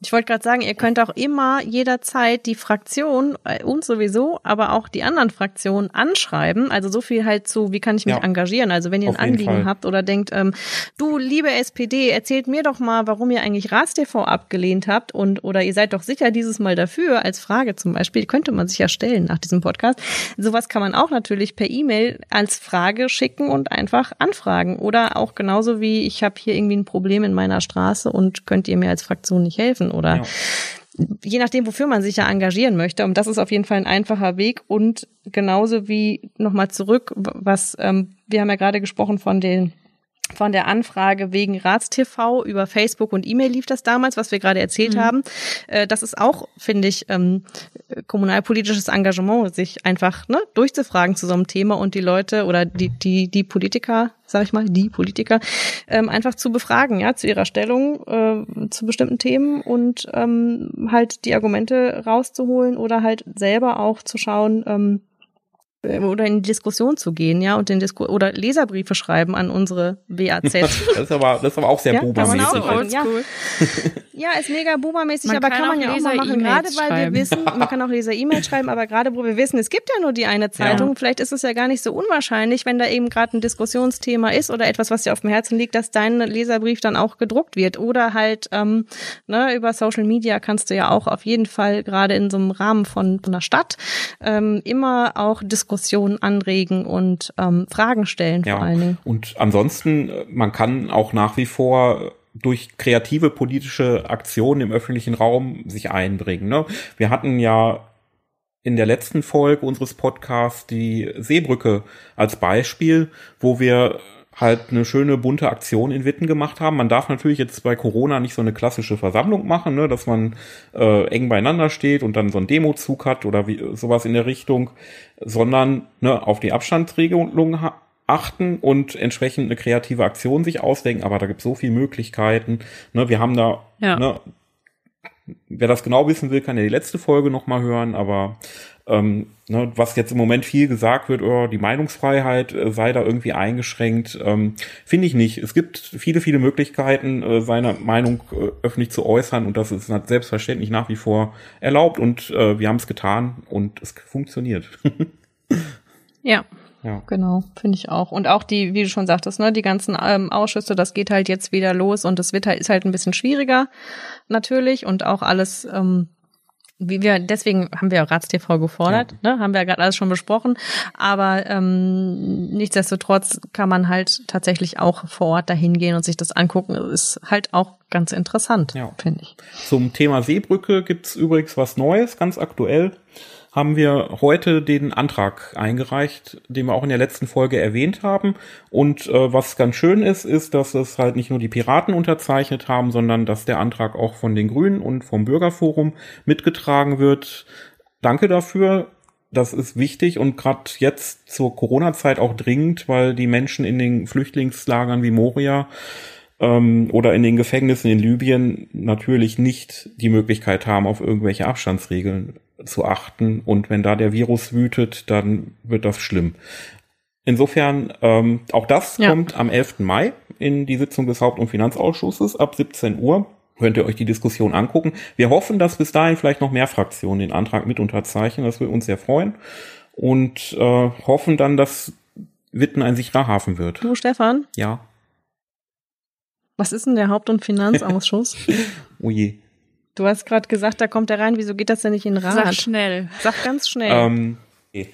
ich wollte gerade sagen, ihr könnt auch immer jederzeit die Fraktion, äh, uns sowieso, aber auch die anderen Fraktionen anschreiben. Also so viel halt zu, wie kann ich mich ja. engagieren? Also wenn ihr ein Anliegen Fall. habt oder denkt, ähm, du liebe SPD, erzählt mir doch mal, warum ihr eigentlich RASTV abgelehnt habt und oder ihr seid doch sicher dieses Mal dafür, als Frage zum Beispiel, könnte man sich ja stellen nach diesem Podcast. Sowas kann man auch natürlich per E-Mail als Frage schicken und einfach anfragen. Oder auch genauso wie, ich habe hier irgendwie ein Problem in meiner Straße und könnt ihr mir als Fraktion nicht helfen oder ja je nachdem, wofür man sich ja engagieren möchte. Und das ist auf jeden Fall ein einfacher Weg. Und genauso wie nochmal zurück, was ähm, wir haben ja gerade gesprochen von den von der Anfrage wegen RatsTV über Facebook und E-Mail lief das damals, was wir gerade erzählt mhm. haben. Äh, das ist auch, finde ich, ähm, kommunalpolitisches Engagement, sich einfach ne, durchzufragen zu so einem Thema und die Leute oder die, die, die Politiker, sag ich mal, die Politiker, ähm, einfach zu befragen, ja, zu ihrer Stellung äh, zu bestimmten Themen und ähm, halt die Argumente rauszuholen oder halt selber auch zu schauen, oder in die Diskussion zu gehen, ja, und den Disku oder Leserbriefe schreiben an unsere WAZ. <laughs> das ist aber, das ist aber auch sehr ja, bubermäßig. Auch <laughs> ja. ja, ist mega bubermäßig, aber kann, kann man ja auch mal machen, gerade weil schreiben. wir wissen, man kann auch Leser-E-Mail <laughs> schreiben, aber gerade wo wir wissen, es gibt ja nur die eine Zeitung, ja. vielleicht ist es ja gar nicht so unwahrscheinlich, wenn da eben gerade ein Diskussionsthema ist oder etwas, was dir auf dem Herzen liegt, dass dein Leserbrief dann auch gedruckt wird. Oder halt, ähm, ne, über Social Media kannst du ja auch auf jeden Fall gerade in so einem Rahmen von, von einer Stadt ähm, immer auch diskutieren Diskussionen anregen und ähm, Fragen stellen ja. vor allen Dingen. Und ansonsten, man kann auch nach wie vor durch kreative politische Aktionen im öffentlichen Raum sich einbringen. Ne? Wir hatten ja in der letzten Folge unseres Podcasts die Seebrücke als Beispiel, wo wir halt eine schöne bunte Aktion in Witten gemacht haben. Man darf natürlich jetzt bei Corona nicht so eine klassische Versammlung machen, ne, dass man äh, eng beieinander steht und dann so ein Demozug hat oder wie, sowas in der Richtung, sondern ne, auf die Abstandsregelung achten und entsprechend eine kreative Aktion sich ausdenken. Aber da gibt es so viele Möglichkeiten. Ne, wir haben da ja. ne, wer das genau wissen will, kann ja die letzte Folge nochmal hören, aber ähm, ne, was jetzt im Moment viel gesagt wird, oh, die Meinungsfreiheit äh, sei da irgendwie eingeschränkt, ähm, finde ich nicht. Es gibt viele, viele Möglichkeiten, äh, seine Meinung äh, öffentlich zu äußern und das ist selbstverständlich nach wie vor erlaubt und äh, wir haben es getan und es funktioniert. <laughs> ja. Ja. Genau, finde ich auch. Und auch die, wie du schon sagtest, ne, die ganzen ähm, Ausschüsse, das geht halt jetzt wieder los und das wird halt, ist halt ein bisschen schwieriger, natürlich. Und auch alles, ähm, wie wir, deswegen haben wir RatsTV gefordert, ja. ne, haben wir ja gerade alles schon besprochen. Aber ähm, nichtsdestotrotz kann man halt tatsächlich auch vor Ort dahin gehen und sich das angucken. Ist halt auch ganz interessant, ja. finde ich. Zum Thema Seebrücke gibt's übrigens was Neues, ganz aktuell haben wir heute den Antrag eingereicht, den wir auch in der letzten Folge erwähnt haben. Und äh, was ganz schön ist, ist, dass es halt nicht nur die Piraten unterzeichnet haben, sondern dass der Antrag auch von den Grünen und vom Bürgerforum mitgetragen wird. Danke dafür. Das ist wichtig und gerade jetzt zur Corona-Zeit auch dringend, weil die Menschen in den Flüchtlingslagern wie Moria ähm, oder in den Gefängnissen in Libyen natürlich nicht die Möglichkeit haben, auf irgendwelche Abstandsregeln zu achten. Und wenn da der Virus wütet, dann wird das schlimm. Insofern, ähm, auch das ja. kommt am 11. Mai in die Sitzung des Haupt- und Finanzausschusses ab 17 Uhr. Könnt ihr euch die Diskussion angucken. Wir hoffen, dass bis dahin vielleicht noch mehr Fraktionen den Antrag mit unterzeichnen. Das würde uns sehr freuen. Und äh, hoffen dann, dass Witten ein sicherer Hafen wird. Du, Stefan? Ja. Was ist denn der Haupt- und Finanzausschuss? <laughs> oh je. Du hast gerade gesagt, da kommt er rein. Wieso geht das denn nicht in den Rat? Sag schnell. Sag ganz schnell. Ähm, okay.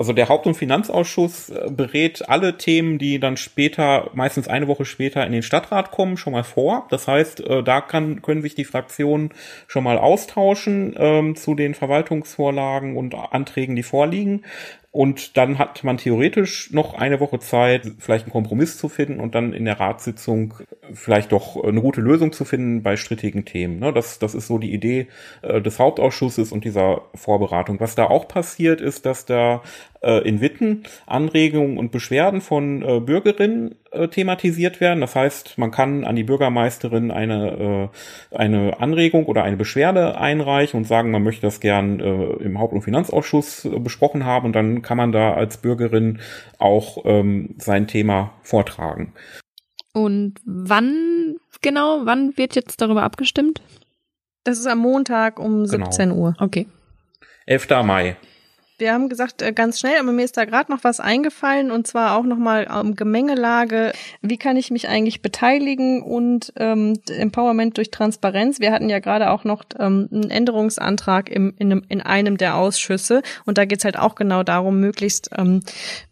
Also der Haupt- und Finanzausschuss äh, berät alle Themen, die dann später, meistens eine Woche später in den Stadtrat kommen, schon mal vor. Das heißt, äh, da kann, können sich die Fraktionen schon mal austauschen ähm, zu den Verwaltungsvorlagen und Anträgen, die vorliegen. Und dann hat man theoretisch noch eine Woche Zeit, vielleicht einen Kompromiss zu finden und dann in der Ratssitzung vielleicht doch eine gute Lösung zu finden bei strittigen Themen. Ne, das, das ist so die Idee äh, des Hauptausschusses und dieser Vorberatung. Was da auch passiert, ist, dass da äh, in Witten Anregungen und Beschwerden von äh, Bürgerinnen äh, thematisiert werden. Das heißt, man kann an die Bürgermeisterin eine, äh, eine Anregung oder eine Beschwerde einreichen und sagen, man möchte das gern äh, im Haupt- und Finanzausschuss äh, besprochen haben und dann kann man da als Bürgerin auch ähm, sein Thema vortragen. Und wann genau, wann wird jetzt darüber abgestimmt? Das ist am Montag um 17 genau. Uhr. Okay. 11. Mai. Wir haben gesagt, äh, ganz schnell, aber mir ist da gerade noch was eingefallen und zwar auch nochmal um Gemengelage. Wie kann ich mich eigentlich beteiligen und ähm, Empowerment durch Transparenz? Wir hatten ja gerade auch noch ähm, einen Änderungsantrag im, in, einem, in einem der Ausschüsse und da geht's halt auch genau darum, möglichst ähm,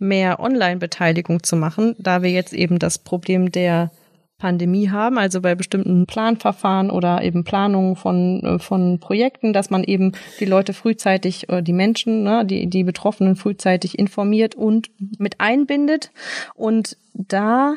mehr Online-Beteiligung zu machen, da wir jetzt eben das Problem der Pandemie haben, also bei bestimmten Planverfahren oder eben Planungen von, äh, von Projekten, dass man eben die Leute frühzeitig, äh, die Menschen, ne, die, die Betroffenen frühzeitig informiert und mit einbindet. Und da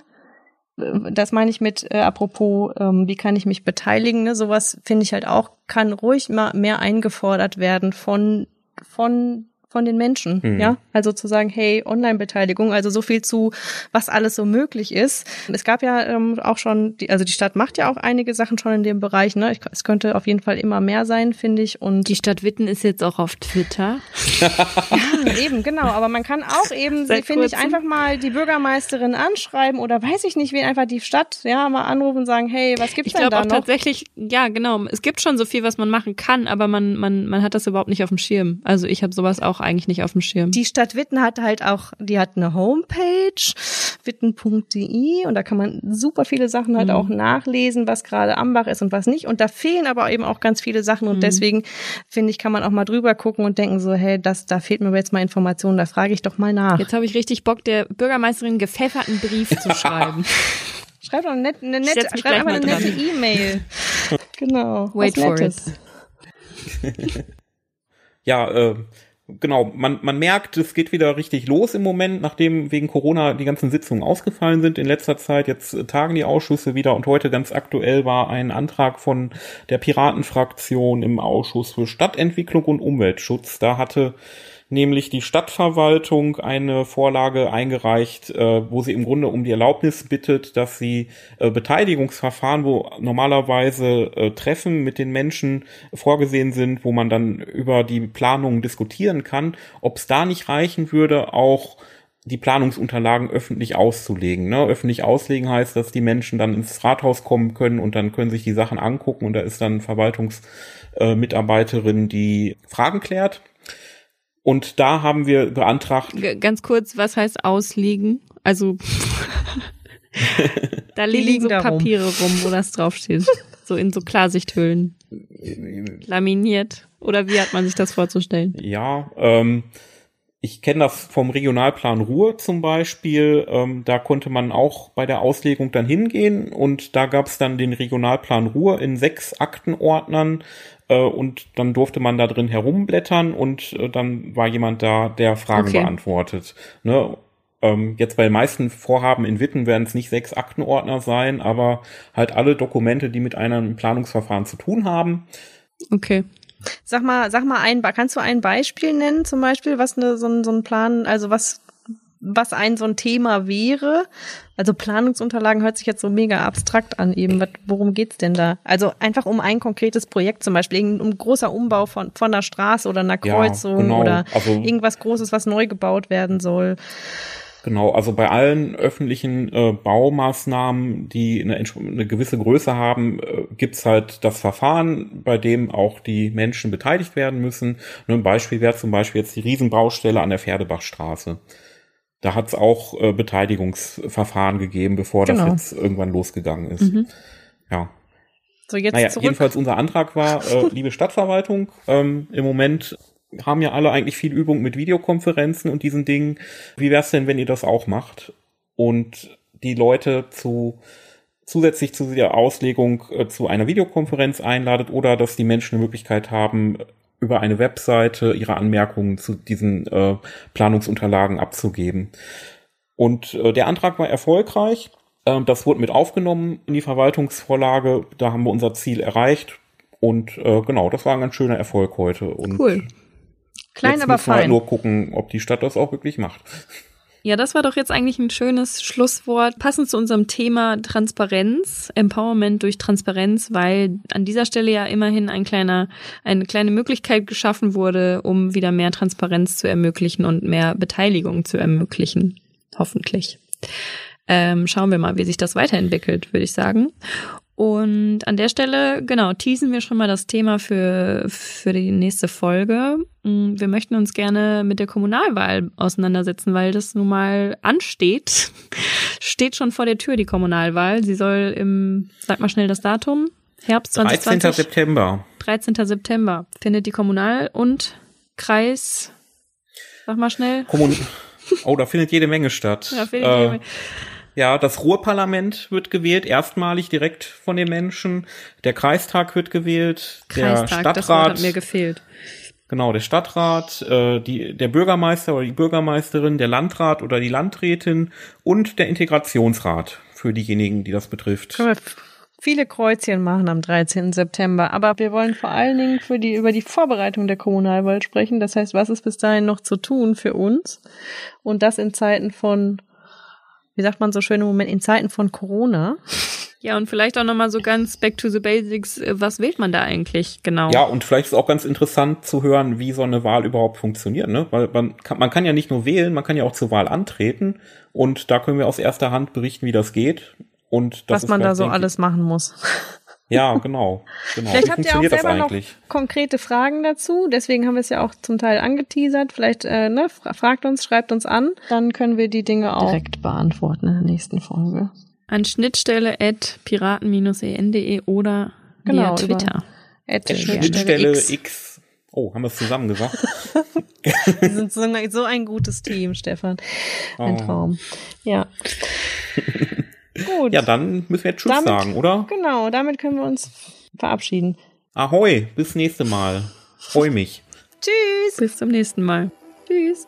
äh, das meine ich mit äh, apropos, ähm, wie kann ich mich beteiligen? Ne? Sowas finde ich halt auch, kann ruhig mal mehr eingefordert werden von von von den Menschen, mhm. ja. Also zu sagen, hey, Online-Beteiligung, also so viel zu, was alles so möglich ist. Es gab ja ähm, auch schon, die, also die Stadt macht ja auch einige Sachen schon in dem Bereich, ne. Ich, es könnte auf jeden Fall immer mehr sein, finde ich. Und die Stadt Witten ist jetzt auch auf Twitter. <laughs> ja, eben, genau. Aber man kann auch eben, finde ich, einfach mal die Bürgermeisterin anschreiben oder weiß ich nicht, wen einfach die Stadt, ja, mal anrufen und sagen, hey, was gibt's ich denn da auch tatsächlich, ja, genau. Es gibt schon so viel, was man machen kann, aber man, man, man hat das überhaupt nicht auf dem Schirm. Also ich habe sowas auch eigentlich nicht auf dem Schirm. Die Stadt Witten hat halt auch, die hat eine Homepage, witten.de und da kann man super viele Sachen halt mhm. auch nachlesen, was gerade Ambach ist und was nicht. Und da fehlen aber eben auch ganz viele Sachen und mhm. deswegen finde ich, kann man auch mal drüber gucken und denken so, hey, das, da fehlt mir jetzt mal Informationen, da frage ich doch mal nach. Jetzt habe ich richtig Bock, der Bürgermeisterin gepfefferten Brief zu <laughs> schreiben. Schreib doch eine nette, eine nette, schreib einfach eine nette E-Mail. <laughs> genau. Wait for it. ja, äh, genau, man, man merkt, es geht wieder richtig los im Moment, nachdem wegen Corona die ganzen Sitzungen ausgefallen sind in letzter Zeit. Jetzt tagen die Ausschüsse wieder und heute ganz aktuell war ein Antrag von der Piratenfraktion im Ausschuss für Stadtentwicklung und Umweltschutz. Da hatte nämlich die Stadtverwaltung eine Vorlage eingereicht, äh, wo sie im Grunde um die Erlaubnis bittet, dass sie äh, Beteiligungsverfahren, wo normalerweise äh, Treffen mit den Menschen vorgesehen sind, wo man dann über die Planung diskutieren kann, ob es da nicht reichen würde, auch die Planungsunterlagen öffentlich auszulegen. Ne? Öffentlich auslegen heißt, dass die Menschen dann ins Rathaus kommen können und dann können sich die Sachen angucken und da ist dann Verwaltungsmitarbeiterin, die Fragen klärt. Und da haben wir beantragt. Ganz kurz, was heißt ausliegen? Also <laughs> da liegen, liegen so Papiere rum. rum, wo das draufsteht. So in so Klarsichthüllen. Laminiert. Oder wie hat man sich das vorzustellen? Ja, ähm, ich kenne das vom Regionalplan Ruhr zum Beispiel. Ähm, da konnte man auch bei der Auslegung dann hingehen und da gab es dann den Regionalplan Ruhr in sechs Aktenordnern äh, und dann durfte man da drin herumblättern und äh, dann war jemand da, der Fragen okay. beantwortet. Ne? Ähm, jetzt bei den meisten Vorhaben in Witten werden es nicht sechs Aktenordner sein, aber halt alle Dokumente, die mit einem Planungsverfahren zu tun haben. Okay. Sag mal, sag mal ein, kannst du ein Beispiel nennen, zum Beispiel, was eine, so, ein, so ein Plan, also was was ein so ein Thema wäre. Also Planungsunterlagen hört sich jetzt so mega abstrakt an eben. Worum geht's denn da? Also einfach um ein konkretes Projekt zum Beispiel, um großer Umbau von, von einer Straße oder einer Kreuzung ja, genau. oder also, irgendwas Großes, was neu gebaut werden soll. Genau, also bei allen öffentlichen äh, Baumaßnahmen, die eine, eine, gewisse Größe haben, äh, gibt's halt das Verfahren, bei dem auch die Menschen beteiligt werden müssen. Nur ein Beispiel wäre zum Beispiel jetzt die Riesenbaustelle an der Pferdebachstraße. Da hat es auch äh, Beteiligungsverfahren gegeben, bevor genau. das jetzt irgendwann losgegangen ist. Mhm. Ja. So, jetzt naja, zurück. jedenfalls unser Antrag war, äh, <laughs> liebe Stadtverwaltung, ähm, im Moment haben ja alle eigentlich viel Übung mit Videokonferenzen und diesen Dingen. Wie wär's denn, wenn ihr das auch macht und die Leute zu zusätzlich zu der Auslegung äh, zu einer Videokonferenz einladet oder dass die Menschen eine Möglichkeit haben, über eine Webseite ihre Anmerkungen zu diesen äh, Planungsunterlagen abzugeben. Und äh, der Antrag war erfolgreich. Ähm, das wurde mit aufgenommen in die Verwaltungsvorlage. Da haben wir unser Ziel erreicht. Und äh, genau, das war ein ganz schöner Erfolg heute. Und cool. Klein, Jetzt aber müssen wir halt fein. nur gucken, ob die Stadt das auch wirklich macht. Ja, das war doch jetzt eigentlich ein schönes Schlusswort, passend zu unserem Thema Transparenz, Empowerment durch Transparenz, weil an dieser Stelle ja immerhin ein kleiner, eine kleine Möglichkeit geschaffen wurde, um wieder mehr Transparenz zu ermöglichen und mehr Beteiligung zu ermöglichen. Hoffentlich. Ähm, schauen wir mal, wie sich das weiterentwickelt, würde ich sagen. Und an der Stelle, genau, teasen wir schon mal das Thema für, für die nächste Folge. Mm, Wir möchten uns gerne mit der Kommunalwahl auseinandersetzen, weil das nun mal ansteht. <laughs> Steht schon vor der Tür, die Kommunalwahl. Sie soll im, sag mal schnell das Datum, Herbst 13. 2020. September. 13. September findet die Kommunal- und Kreis, sag mal schnell. Kommun oh, da findet jede Menge statt. Ja, findet äh, jede Menge. Ja, das Ruhrparlament wird gewählt, erstmalig direkt von den Menschen. Der Kreistag wird gewählt, der Kreistag, das Wort Stadtrat, hat mir gefehlt. genau, der Stadtrat, äh, die, der Bürgermeister oder die Bürgermeisterin, der Landrat oder die Landrätin und der Integrationsrat für diejenigen, die das betrifft. Können wir viele Kreuzchen machen am 13. September. Aber wir wollen vor allen Dingen für die, über die Vorbereitung der Kommunalwahl sprechen. Das heißt, was ist bis dahin noch zu tun für uns? Und das in Zeiten von, wie sagt man so schön im Moment, in Zeiten von Corona. Ja, und vielleicht auch nochmal so ganz back to the basics. äh, Was wählt man da eigentlich genau? Ja, und vielleicht ist auch ganz interessant zu hören, wie so eine Wahl überhaupt funktioniert, ne? Weil man kann, man kann ja nicht nur wählen, man kann ja auch zur Wahl antreten. Und da können wir aus erster Hand berichten, wie das geht. Und das was ist man da so alles machen muss. Ja, genau. genau. Vielleicht wie habt ihr auch selber noch konkrete Fragen dazu. Deswegen haben wir es ja auch zum Teil angeteasert. Vielleicht äh, ne, fra- fragt uns, schreibt uns an. Dann können wir die Dinge auch direkt beantworten in der nächsten Folge. An Schnittstelle at piraten-en.de oder Genau, via Twitter. At Schnittstelle Schnittstelle X. X. Oh, haben wir es zusammen gesagt? <laughs> <laughs> Wir sind so, ein- so ein gutes Team, Stefan. Ein Oh. Traum. Ja. <laughs> Gut. Ja, dann müssen wir jetzt Tschüss Damit- sagen, oder? Genau, damit können wir uns verabschieden. Ahoi, bis nächste Mal. Freu mich. Tschüss. Bis zum nächsten Mal. Tschüss.